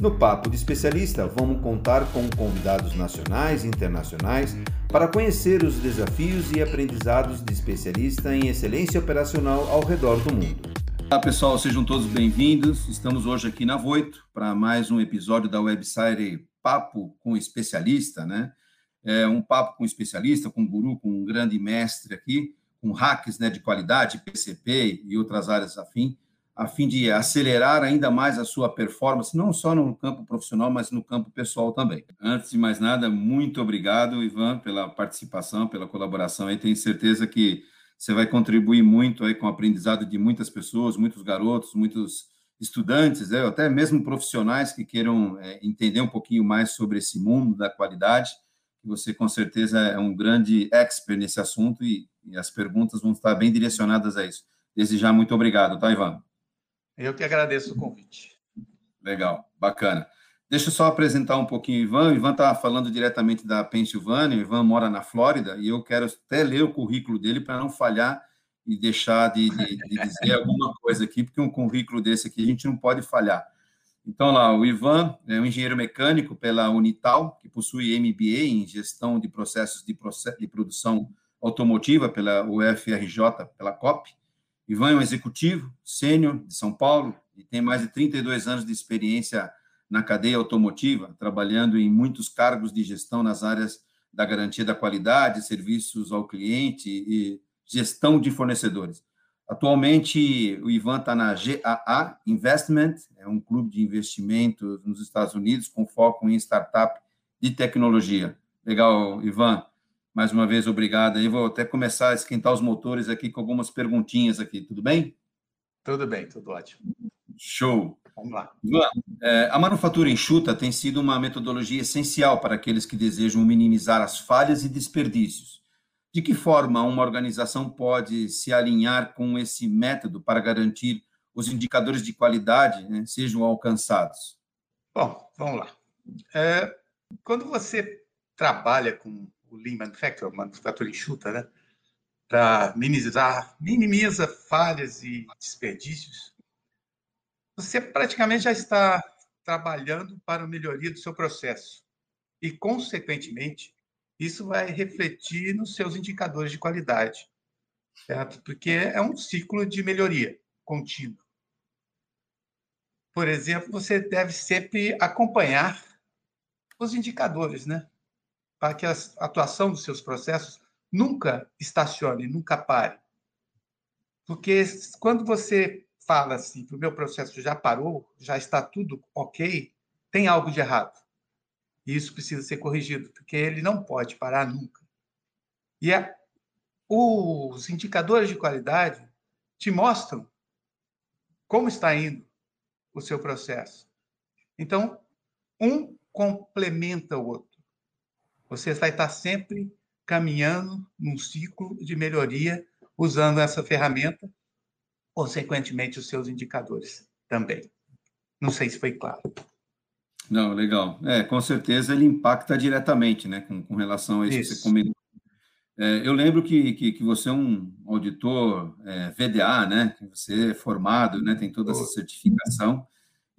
No Papo de Especialista, vamos contar com convidados nacionais e internacionais para conhecer os desafios e aprendizados de especialista em excelência operacional ao redor do mundo. Olá pessoal, sejam todos bem-vindos. Estamos hoje aqui na Voito para mais um episódio da websérie Papo com Especialista, né? É um papo com especialista, com um guru, com um grande mestre aqui, com hacks né, de qualidade, PCP e outras áreas afim a fim de acelerar ainda mais a sua performance, não só no campo profissional, mas no campo pessoal também. Antes de mais nada, muito obrigado, Ivan, pela participação, pela colaboração. Tenho certeza que você vai contribuir muito aí com o aprendizado de muitas pessoas, muitos garotos, muitos estudantes, né, até mesmo profissionais que queiram é, entender um pouquinho mais sobre esse mundo da qualidade. Você, com certeza, é um grande expert nesse assunto e, e as perguntas vão estar bem direcionadas a isso. Desde já, muito obrigado, tá, Ivan? Eu que agradeço o convite. Legal, bacana. Deixa eu só apresentar um pouquinho o Ivan. O Ivan está falando diretamente da Pensilvânia. O Ivan mora na Flórida e eu quero até ler o currículo dele para não falhar e deixar de, de, de, dizer alguma coisa aqui, porque um currículo desse aqui a gente não pode falhar. Então, lá, o Ivan é um engenheiro mecânico pela Unital, que possui MBA em gestão de processos de, process, de produção automotiva pela UFRJ, pela COP, Ivan é um executivo sênior de São Paulo e tem mais de 32 anos de experiência na cadeia automotiva, trabalhando em muitos cargos de gestão nas áreas da garantia da qualidade, serviços ao cliente e gestão de fornecedores. Atualmente, o Ivan está na GAA Investment, é um clube de investimento nos Estados Unidos com foco em startup de tecnologia. Legal, Ivan mais uma vez, obrigado. E vou até começar a esquentar os motores aqui com algumas perguntinhas aqui, tudo bem? Tudo bem, tudo ótimo. Show. Vamos lá. É, a manufatura enxuta tem sido uma metodologia essencial para aqueles que desejam minimizar as falhas e desperdícios. De que forma uma organização pode se alinhar com esse método para garantir os indicadores de qualidade né, sejam alcançados? Bom, vamos lá. É, quando você trabalha com o Lean Manufacturing, manufatura enxuta, né? para minimizar, minimiza falhas e desperdícios, você praticamente já está trabalhando para a melhoria do seu processo. E, consequentemente, isso vai refletir nos seus indicadores de qualidade, certo? Porque é um ciclo de melhoria contínuo. Por exemplo, você deve sempre acompanhar os indicadores, né? Para que a atuação dos seus processos nunca estacione, nunca pare. Porque quando você fala assim, que o meu processo já parou, já está tudo ok, tem algo de errado. E isso precisa ser corrigido, porque ele não pode parar nunca. E é, os indicadores de qualidade te mostram como está indo o seu processo. Então, um complementa o outro. Você vai estar sempre caminhando num ciclo de melhoria usando essa ferramenta, consequentemente, os seus indicadores também. Não sei se foi claro. Não, legal. É, com certeza ele impacta diretamente, né, com, com relação a isso, isso. que você comentou. É, eu lembro que, que, que, você é um auditor é, VDA, né, você é formado, né, tem toda essa certificação.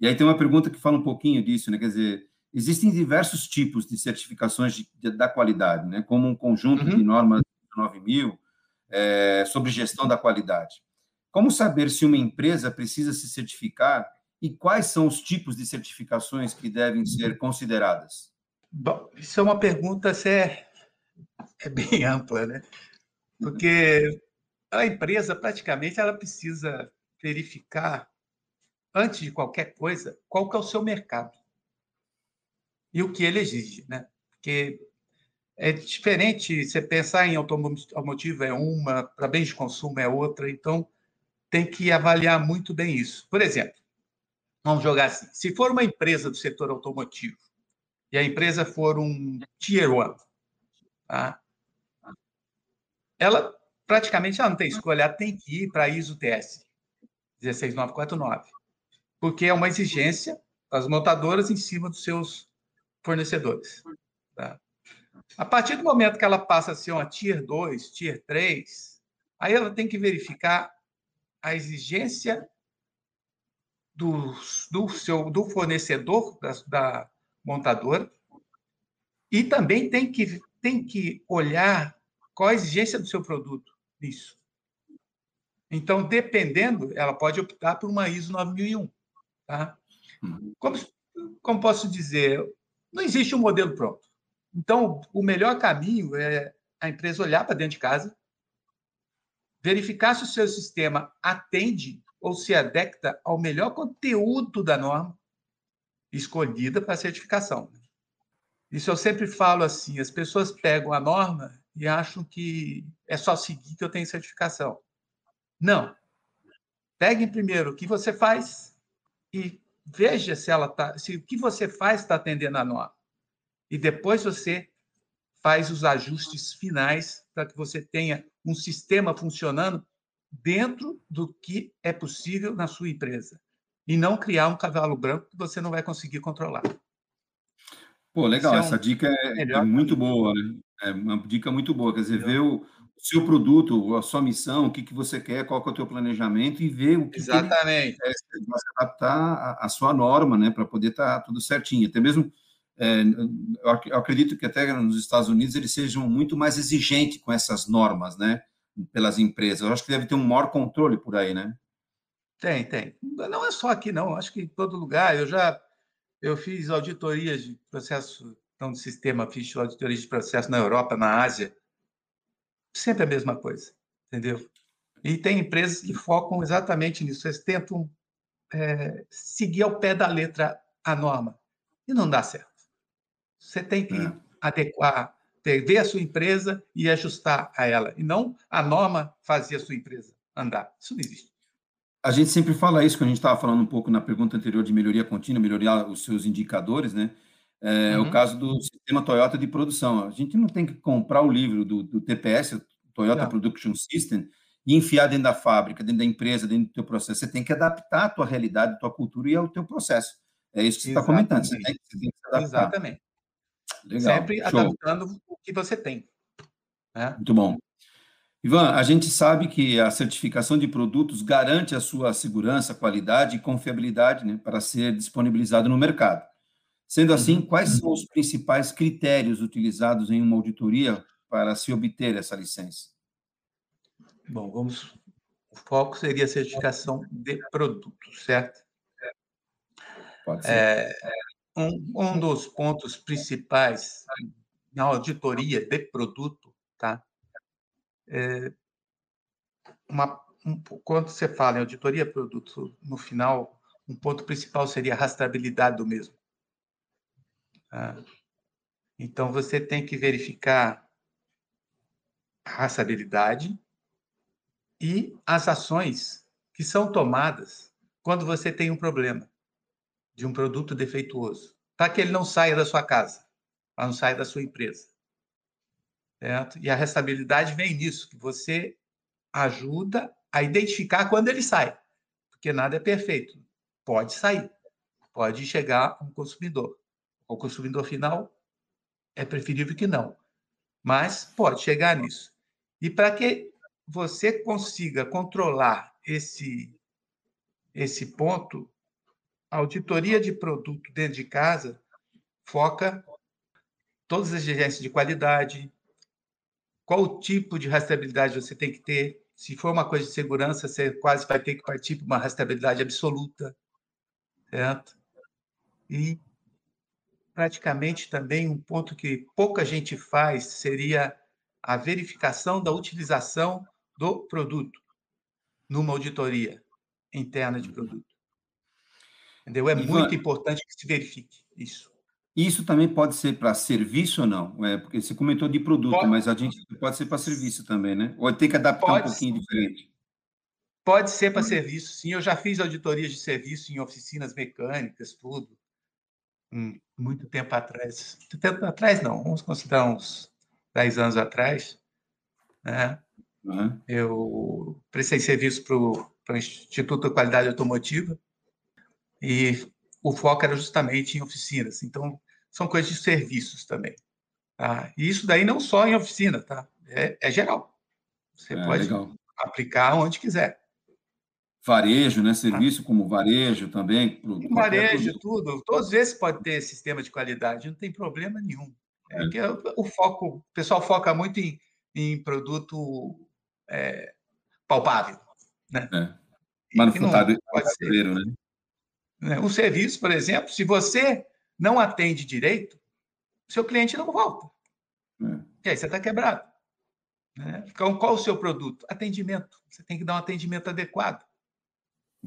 E aí tem uma pergunta que fala um pouquinho disso, né, quer dizer, Existem diversos tipos de certificações de, de, da qualidade, né, como um conjunto uhum. de normas 9000 é, sobre gestão da qualidade. Como saber se uma empresa precisa se certificar e quais são os tipos de certificações que devem ser consideradas? Bom, isso é uma pergunta é, é bem ampla, né? Porque a empresa praticamente ela precisa verificar antes de qualquer coisa qual que é o seu mercado e o que ele exige, né? Porque é diferente você pensar em automotivo é uma, para bens de consumo é outra, então tem que avaliar muito bem isso. Por exemplo, vamos jogar assim: se for uma empresa do setor automotivo e a empresa for um Tier One, tá? ela praticamente ela não tem escolha, ela tem que ir para a ISO TS 16949, porque é uma exigência das montadoras em cima dos seus fornecedores. Tá? A partir do momento que ela passa a ser uma Tier 2, Tier 3, aí ela tem que verificar a exigência do, do, seu, do fornecedor da, da montadora e também tem que, tem que olhar qual a exigência do seu produto nisso. Então, dependendo, ela pode optar por uma ISO 9001. Tá? Uhum. Como, como posso dizer, não existe um modelo pronto. Então, o melhor caminho é a empresa olhar para dentro de casa, verificar se o seu sistema atende ou se adequa ao melhor conteúdo da norma escolhida para certificação. Isso eu sempre falo assim: as pessoas pegam a norma e acham que é só seguir que eu tenho certificação. Não. Pegue primeiro o que você faz e veja se ela tá, se o que você faz está atendendo a norma. E depois você faz os ajustes finais para que você tenha um sistema funcionando dentro do que é possível na sua empresa e não criar um cavalo branco que você não vai conseguir controlar. Pô, legal, é um essa dica é, é muito boa, né? É uma dica muito boa, quer dizer, ver o seu produto, a sua missão, o que, que você quer, qual que é o teu planejamento e ver o que, Exatamente. que ele, é, se adaptar à, sua norma, né, para poder estar tá tudo certinho. Até mesmo, é, eu acredito que até nos Estados Unidos eles sejam muito mais exigentes com essas normas, né, pelas empresas. Eu acho que deve ter um maior controle por aí, né? Tem, tem. Não é só aqui, não. Acho que em todo lugar. Eu já eu fiz auditorias de processo, então, de sistema, fiz auditorias de processo na Europa, na Ásia. Sempre a mesma coisa, entendeu? E tem empresas que focam exatamente nisso. Eles tentam é, seguir ao pé da letra a norma. E não dá certo. Você tem que é. adequar, ver a sua empresa e ajustar a ela. E não a norma fazer a sua empresa andar. Isso não existe. A gente sempre fala isso, quando a gente estava falando um pouco na pergunta anterior de melhoria contínua, melhorar os seus indicadores, né? É uhum. o caso do sistema Toyota de produção. A gente não tem que comprar o livro do, do TPS, Toyota não. Production System, e enfiar dentro da fábrica, dentro da empresa, dentro do teu processo. Você tem que adaptar a tua realidade, a tua cultura e ao teu processo. É isso que você está comentando. Você tem, você tem que se adaptar. Exatamente. Legal. Sempre Show. adaptando o que você tem. Né? Muito bom. Ivan, a gente sabe que a certificação de produtos garante a sua segurança, qualidade e confiabilidade né, para ser disponibilizado no mercado. Sendo assim, uhum. quais são os principais critérios utilizados em uma auditoria para se obter essa licença? Bom, vamos. O foco seria a certificação de produtos, certo? Pode ser. É, um, um dos pontos principais na auditoria de produto, tá? É, uma, um, quando você fala em auditoria produto, no final, um ponto principal seria a rastreabilidade do mesmo. Ah, então, você tem que verificar a rastreabilidade e as ações que são tomadas quando você tem um problema de um produto defeituoso, para que ele não saia da sua casa, para não saia da sua empresa. Certo? E a restabilidade vem nisso, que você ajuda a identificar quando ele sai, porque nada é perfeito. Pode sair, pode chegar um consumidor. O consumidor final é preferível que não, mas pode chegar nisso. E para que você consiga controlar esse esse ponto, a auditoria de produto dentro de casa foca todas as exigências de qualidade, qual tipo de rastreabilidade você tem que ter. Se for uma coisa de segurança, você quase vai ter que partir para uma rastreabilidade absoluta, certo? E praticamente também um ponto que pouca gente faz seria a verificação da utilização do produto numa auditoria interna de produto. Entendeu? É muito importante que se verifique isso. Isso também pode ser para serviço ou não? É, porque você comentou de produto, pode, mas a gente pode ser para serviço também, né? Ou tem que adaptar um pouquinho ser. diferente? Pode ser para serviço, sim. Eu já fiz auditorias de serviço em oficinas mecânicas, tudo. Hum, muito tempo atrás. Muito tempo atrás, não. Vamos considerar uns 10 anos atrás. Né? Uhum. Eu prestei serviço para o Instituto de Qualidade Automotiva e o foco era justamente em oficinas. Então, são coisas de serviços também. Tá? E isso daí não só em oficina, tá? É, é geral. Você é, pode legal. aplicar onde quiser. Varejo, né? Serviço ah. como varejo também. Pro, varejo, tudo. Todos esses podem ter sistema de qualidade, não tem problema nenhum. É, é. Que o foco, o pessoal foca muito em, em produto é, palpável. Né? É. Manufatado brasileiro, né? né? Um serviço, por exemplo, se você não atende direito, seu cliente não volta. É. E aí você está quebrado. Né? Então, qual o seu produto? Atendimento. Você tem que dar um atendimento adequado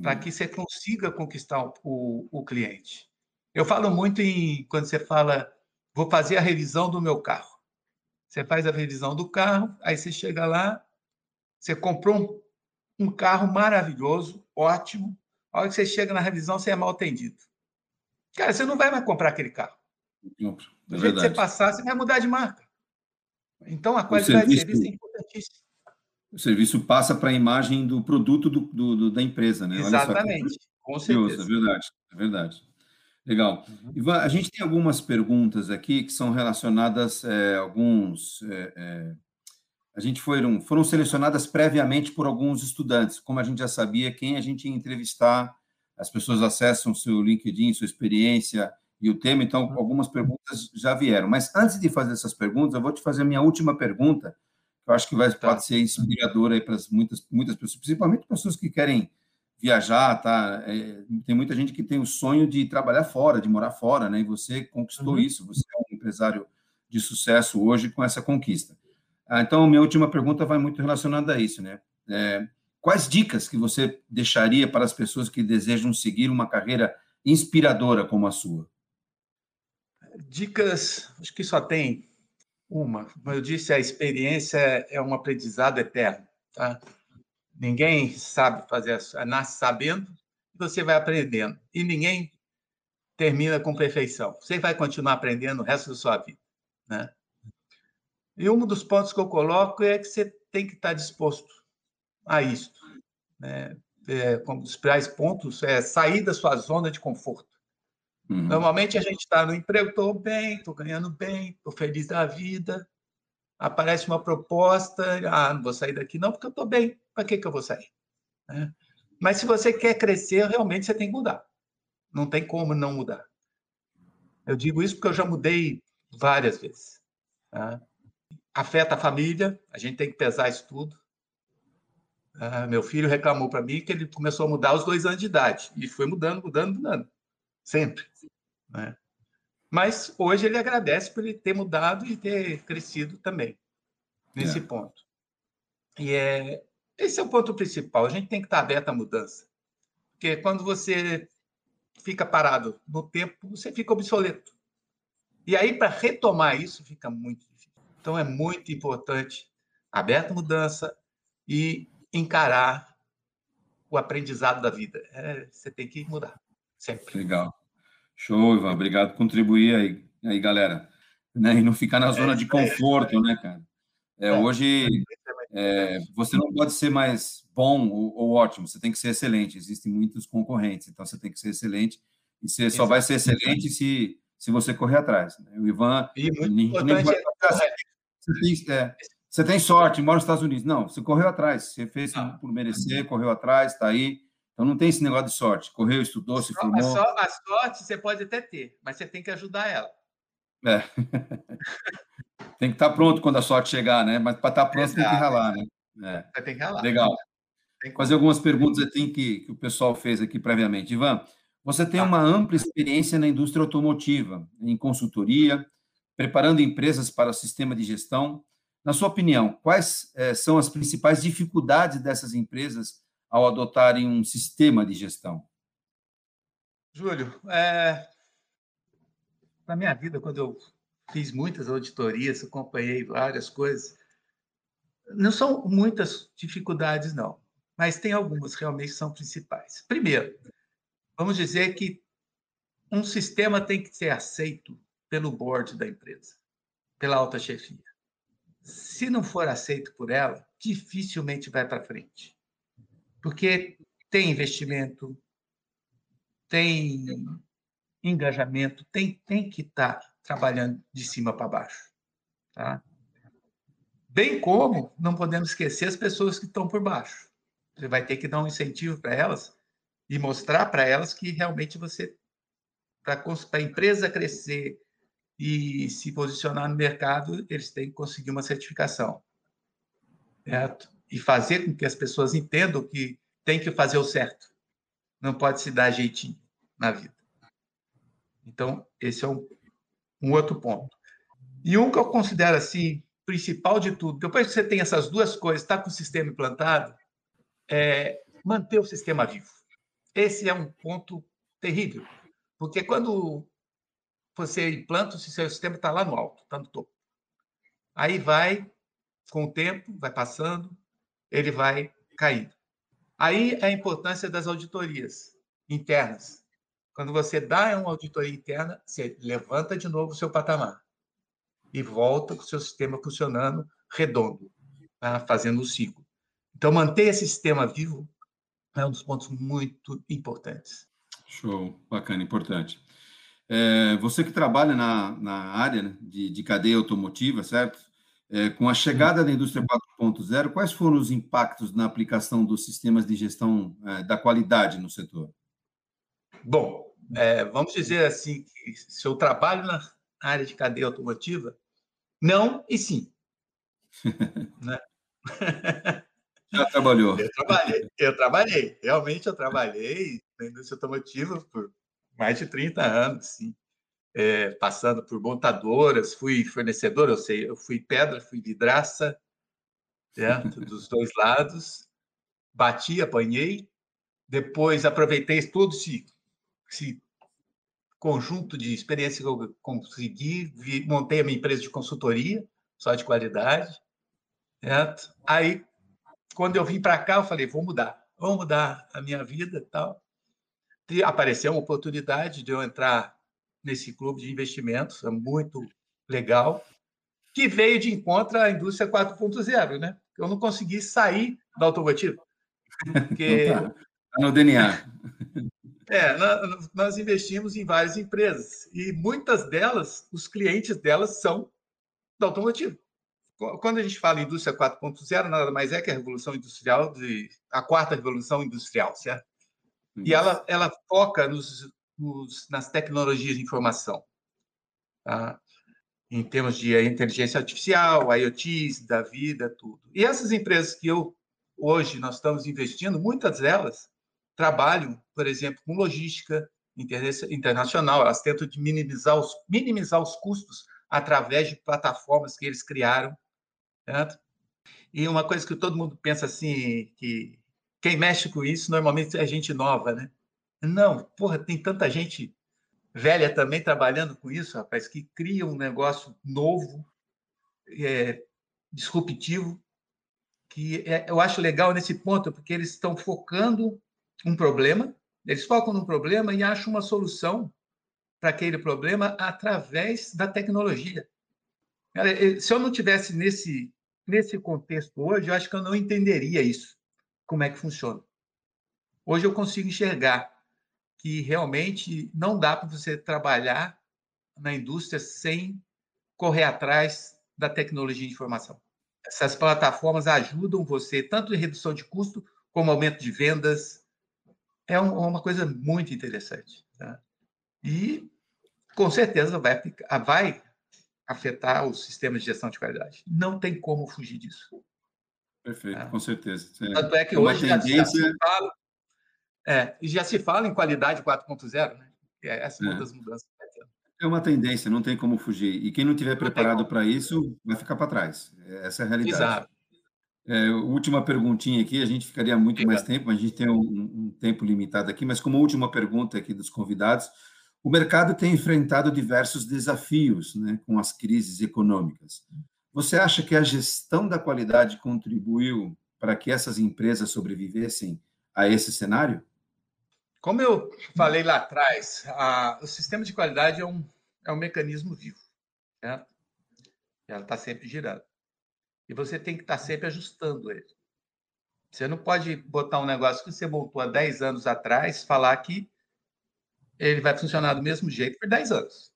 para hum. que você consiga conquistar o, o, cliente. Eu falo muito em quando você fala, vou fazer a revisão do meu carro. Você faz a revisão do carro, aí você chega lá, você comprou um, um carro maravilhoso, ótimo. A hora que você chega na revisão, você é mal atendido. Cara, você não vai mais comprar aquele carro. Não, é Do jeito que você passar, você vai mudar de marca. Então, a qualidade serviço, de serviço é importantíssima. O serviço passa para a imagem do produto do, do, do da empresa, né? Exatamente, com certeza. É verdade, é verdade. Legal. Uhum. Ivan, a gente tem algumas perguntas aqui que são relacionadas é, alguns. É, é, a gente foram, foram selecionadas previamente por alguns estudantes. Como a gente já sabia quem a gente ia entrevistar, as pessoas acessam seu LinkedIn, sua experiência, e o tema, então algumas perguntas já vieram. Mas antes de fazer essas perguntas, eu vou te fazer a minha última pergunta, eu acho que vai, tá. pode ser inspiradora para muitas, muitas pessoas, principalmente pessoas que querem viajar, tá? É, tem muita gente que tem o sonho de trabalhar fora, de morar fora, né? E você conquistou uhum. isso, você é um empresário de sucesso hoje com essa conquista. Ah, então, minha última pergunta vai muito relacionada a isso, né? É, quais dicas que você deixaria para as pessoas que desejam seguir uma carreira inspiradora como a sua? Dicas, acho que só tem uma. Como eu disse, a experiência é um aprendizado eterno. Tá? Ninguém sabe fazer, nasce sabendo, você vai aprendendo. E ninguém termina com perfeição. Você vai continuar aprendendo o resto da sua vida. Né? E um dos pontos que eu coloco é que você tem que estar disposto a isso. Né? É, como os principais pontos é sair da sua zona de conforto. Uhum. Normalmente a gente está no emprego, estou bem, estou ganhando bem, estou feliz da vida. Aparece uma proposta, ah, não vou sair daqui não, porque eu estou bem. Para que, que eu vou sair? É. Mas se você quer crescer, realmente você tem que mudar. Não tem como não mudar. Eu digo isso porque eu já mudei várias vezes. Tá? Afeta a família, a gente tem que pesar isso tudo. Ah, meu filho reclamou para mim que ele começou a mudar aos dois anos de idade. E foi mudando, mudando, mudando sempre. Né? Mas hoje ele agradece por ele ter mudado e ter crescido também nesse é. ponto. E é, esse é o ponto principal. A gente tem que estar aberto à mudança. Porque quando você fica parado no tempo, você fica obsoleto. E aí, para retomar isso, fica muito difícil. Então, é muito importante aberta à mudança e encarar o aprendizado da vida. É, você tem que mudar. Sempre. Legal. Show, Ivan. Obrigado por contribuir aí, aí galera. Né? E não ficar na zona de conforto, né, cara? É, hoje, é, você não pode ser mais bom ou, ou, ótimo, você tem que ser excelente. Existem muitos concorrentes, então você tem que ser excelente. E você só vai ser excelente se, se você correr atrás. Né? O Ivan. E muito importante é... você, tem, é, você tem sorte, mora nos Estados Unidos. Não, você correu atrás, você fez por merecer, correu atrás, está aí. Então não tem esse negócio de sorte. Correu, estudou, se formou. A, a sorte você pode até ter, mas você tem que ajudar ela. É. tem que estar pronto quando a sorte chegar, né? Mas para estar pronto Exato. tem que ralar, né? É. Tem que ralar. Legal. Tem que... Fazer algumas perguntas assim que, que o pessoal fez aqui previamente. Ivan, você tem uma ampla experiência na indústria automotiva, em consultoria, preparando empresas para o sistema de gestão. Na sua opinião, quais eh, são as principais dificuldades dessas empresas ao adotarem um sistema de gestão? Júlio, é... na minha vida, quando eu fiz muitas auditorias, acompanhei várias coisas, não são muitas dificuldades, não, mas tem algumas realmente que são principais. Primeiro, vamos dizer que um sistema tem que ser aceito pelo board da empresa, pela alta chefia. Se não for aceito por ela, dificilmente vai para frente. Porque tem investimento, tem engajamento, tem, tem que estar tá trabalhando de cima para baixo. Tá? Bem como não podemos esquecer as pessoas que estão por baixo. Você vai ter que dar um incentivo para elas e mostrar para elas que realmente você, para a empresa crescer e se posicionar no mercado, eles têm que conseguir uma certificação. Certo? E fazer com que as pessoas entendam que tem que fazer o certo. Não pode se dar jeitinho na vida. Então, esse é um, um outro ponto. E um que eu considero assim, principal de tudo, depois que você tem essas duas coisas, está com o sistema implantado, é manter o sistema vivo. Esse é um ponto terrível, porque quando você implanta, o seu sistema está lá no alto, está no topo. Aí vai, com o tempo, vai passando, ele vai caindo. Aí é a importância das auditorias internas. Quando você dá uma auditoria interna, você levanta de novo o seu patamar e volta com o seu sistema funcionando redondo, tá? fazendo o ciclo. Então, manter esse sistema vivo é um dos pontos muito importantes. Show, bacana, importante. É, você que trabalha na, na área né, de, de cadeia automotiva, certo? É, com a chegada da indústria 4.0, quais foram os impactos na aplicação dos sistemas de gestão é, da qualidade no setor? Bom, é, vamos dizer assim que se eu trabalho na área de cadeia automotiva, não e sim. né? Já trabalhou? Eu trabalhei, eu trabalhei, realmente eu trabalhei na indústria automotiva por mais de 30 anos, sim. É, passando por montadoras, fui fornecedor, eu sei, eu fui pedra, fui vidraça, certo? dos dois lados, bati, apanhei, depois aproveitei todo esse, esse conjunto de experiência que eu consegui, vi, montei a minha empresa de consultoria, só de qualidade, certo? Aí quando eu vim para cá, eu falei, vou mudar, vou mudar a minha vida tal. E apareceu uma oportunidade de eu entrar nesse clube de investimentos, é muito legal, que veio de encontro à indústria 4.0, né? Eu não consegui sair da automotiva. Porque... Tá no DNA. É, nós investimos em várias empresas e muitas delas, os clientes delas são da automotiva quando a gente fala em indústria 4.0, nada mais é que a revolução industrial, de, a quarta revolução industrial, certo? Isso. E ela, ela foca nos, nos, nas tecnologias de informação, tá? em termos de inteligência artificial, IoTs, da vida, tudo. E essas empresas que eu hoje nós estamos investindo, muitas delas trabalham, por exemplo, com logística internacional, elas tentam minimizar os, minimizar os custos através de plataformas que eles criaram Certo? E uma coisa que todo mundo pensa assim, que quem mexe com isso normalmente é gente nova, né? Não, porra, tem tanta gente velha também trabalhando com isso, rapaz, que cria um negócio novo, é, disruptivo, que é, eu acho legal nesse ponto, porque eles estão focando um problema, eles focam num problema e acham uma solução para aquele problema através da tecnologia. Se eu não tivesse nesse nesse contexto hoje, eu acho que eu não entenderia isso, como é que funciona. Hoje eu consigo enxergar que realmente não dá para você trabalhar na indústria sem correr atrás da tecnologia de informação. Essas plataformas ajudam você tanto em redução de custo como aumento de vendas. É uma coisa muito interessante. Tá? E com certeza vai, vai afetar o sistema de gestão de qualidade. Não tem como fugir disso. Perfeito, tá? com certeza. É, Tanto é que é hoje tendência... já, se fala, é, já se fala em qualidade 4.0, né? É essa é uma das mudanças. É uma tendência, não tem como fugir. E quem não tiver preparado para isso vai ficar para trás. Essa é a realidade. Exato. É, última perguntinha aqui, a gente ficaria muito mais tempo, mas a gente tem um, um tempo limitado aqui, mas como última pergunta aqui dos convidados, o mercado tem enfrentado diversos desafios né, com as crises econômicas. Você acha que a gestão da qualidade contribuiu para que essas empresas sobrevivessem a esse cenário? Como eu falei lá atrás, a, o sistema de qualidade é um, é um mecanismo vivo, certo? Ela está sempre girando. E você tem que estar sempre ajustando ele. Você não pode botar um negócio que você montou há 10 anos atrás, falar que ele vai funcionar do mesmo jeito por 10 anos.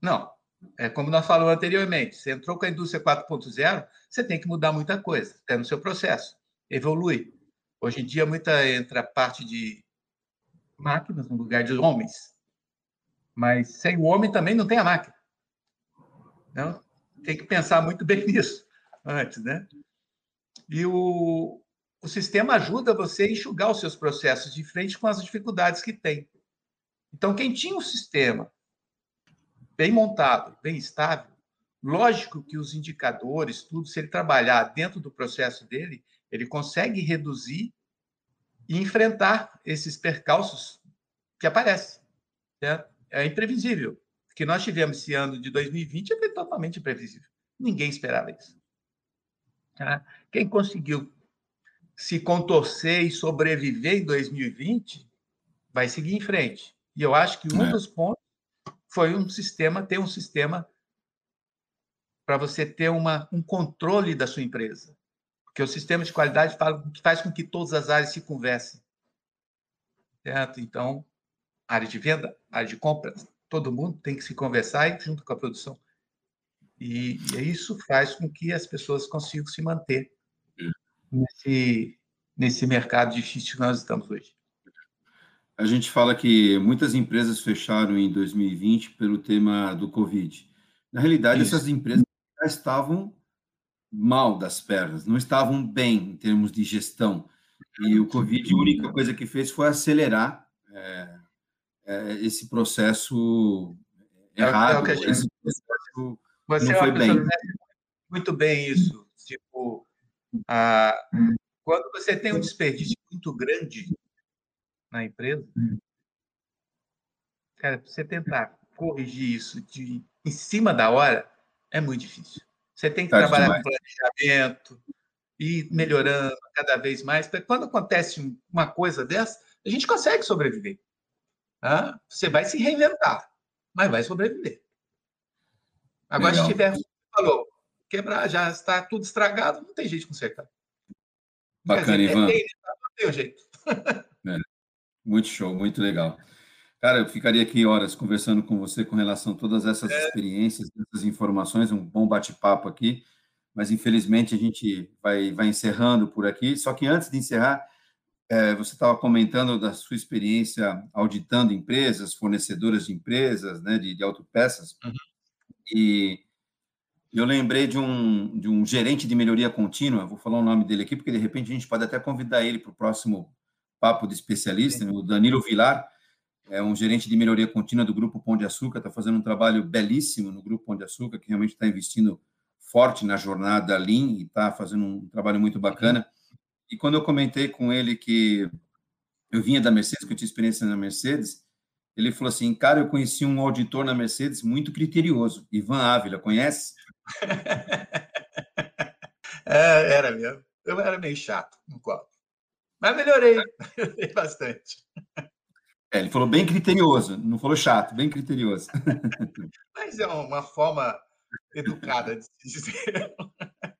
Não. É como nós falamos anteriormente, você entrou com a indústria 4.0, você tem que mudar muita coisa, até no seu processo. Evolui. Hoje em dia, muita entra parte de máquinas no lugar de homens. Mas sem o homem também não tem a máquina. Então, tem que pensar muito bem nisso antes, né? E o, o sistema ajuda você a enxugar os seus processos de frente com as dificuldades que tem. Então, quem tinha um sistema bem montado, bem estável, lógico que os indicadores, tudo, se ele trabalhar dentro do processo dele, ele consegue reduzir e enfrentar esses percalços que aparecem. Certo? É imprevisível. O que nós tivemos esse ano de 2020 foi totalmente imprevisível. Ninguém esperava isso. Tá? Quem conseguiu se contorcer e sobreviver em 2020 vai seguir em frente. E eu acho que um é. dos pontos foi um sistema, ter um sistema para você ter uma, um controle da sua empresa. Porque o sistema de qualidade faz com que todas as áreas se conversem. Certo? Então, área de venda, área de compra, todo mundo tem que se conversar junto com a produção. E, e isso faz com que as pessoas consigam se manter nesse, nesse mercado difícil que nós estamos hoje. A gente fala que muitas empresas fecharam em 2020 pelo tema do Covid. Na realidade, isso. essas empresas já estavam mal das pernas, não estavam bem em termos de gestão. E o Covid, a única coisa que fez foi acelerar é, é, esse processo é errado. É, é esse processo Você não foi bem. Muito bem isso. Tipo, a, quando você tem um desperdício muito grande na empresa, cara, você tentar corrigir isso de, em cima da hora é muito difícil. Você tem que tá trabalhar demais. com planejamento e melhorando cada vez mais. Quando acontece uma coisa dessa, a gente consegue sobreviver. Tá? Você vai se reinventar, mas vai sobreviver. Agora, Legal. se tiver, falou, quebrar, já está tudo estragado, não tem jeito de consertar. Bacana, dizer, Ivan. Tem, não tem jeito. É, muito show, muito legal. Cara, eu ficaria aqui horas conversando com você com relação a todas essas é. experiências, essas informações, um bom bate-papo aqui, mas infelizmente a gente vai, vai encerrando por aqui. Só que antes de encerrar, é, você estava comentando da sua experiência auditando empresas, fornecedoras de empresas, né, de, de autopeças, uhum. e eu lembrei de um, de um gerente de melhoria contínua, vou falar o nome dele aqui, porque de repente a gente pode até convidar ele para o próximo papo de especialista, né? o Danilo Vilar, é um gerente de melhoria contínua do Grupo Pão de Açúcar, está fazendo um trabalho belíssimo no Grupo Pão de Açúcar, que realmente está investindo forte na jornada Lean e está fazendo um trabalho muito bacana. E quando eu comentei com ele que eu vinha da Mercedes, que eu tinha experiência na Mercedes, ele falou assim, cara, eu conheci um auditor na Mercedes muito criterioso, Ivan Ávila, conhece? é, era mesmo. Eu era meio chato no copo. Mas melhorei, melhorei bastante. É, ele falou bem criterioso, não falou chato, bem criterioso. Mas é uma forma educada de se dizer.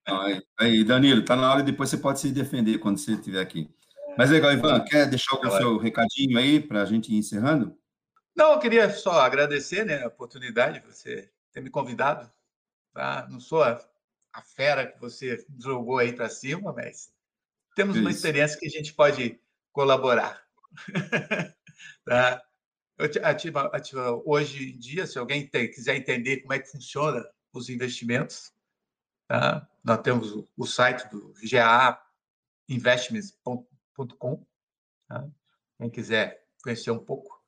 Aí, aí, Danilo, tá na hora, depois você pode se defender quando você estiver aqui. Mas legal, Ivan, quer deixar o seu recadinho aí para a gente ir encerrando? Não, eu queria só agradecer né, a oportunidade de você ter me convidado. Tá? Não sou a, a fera que você jogou aí para cima, mas temos Isso. uma experiência que a gente pode colaborar. tá? Ativa, ativa, hoje em dia, se alguém tem, quiser entender como é que funciona os investimentos, tá? nós temos o, o site do gainvestments.com. Tá? Quem quiser conhecer um pouco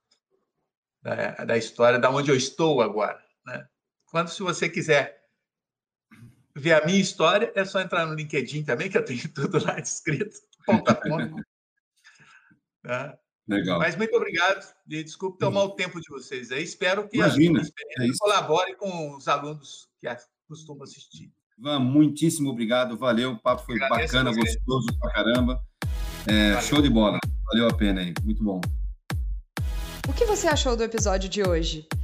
da, da história, da onde eu estou agora. Né? Quando, se você quiser ver a minha história, é só entrar no LinkedIn também, que eu tenho tudo lá descrito, ponto a ponto. Tá? Legal. Mas muito obrigado e desculpe tomar o tempo de vocês aí. Espero que Imagina, a experiência é colabore com os alunos que costumam assistir. Ivan, muitíssimo obrigado, valeu, o papo foi Agradeço bacana, gostoso pra caramba. É, show de bola, valeu a pena aí, muito bom. O que você achou do episódio de hoje?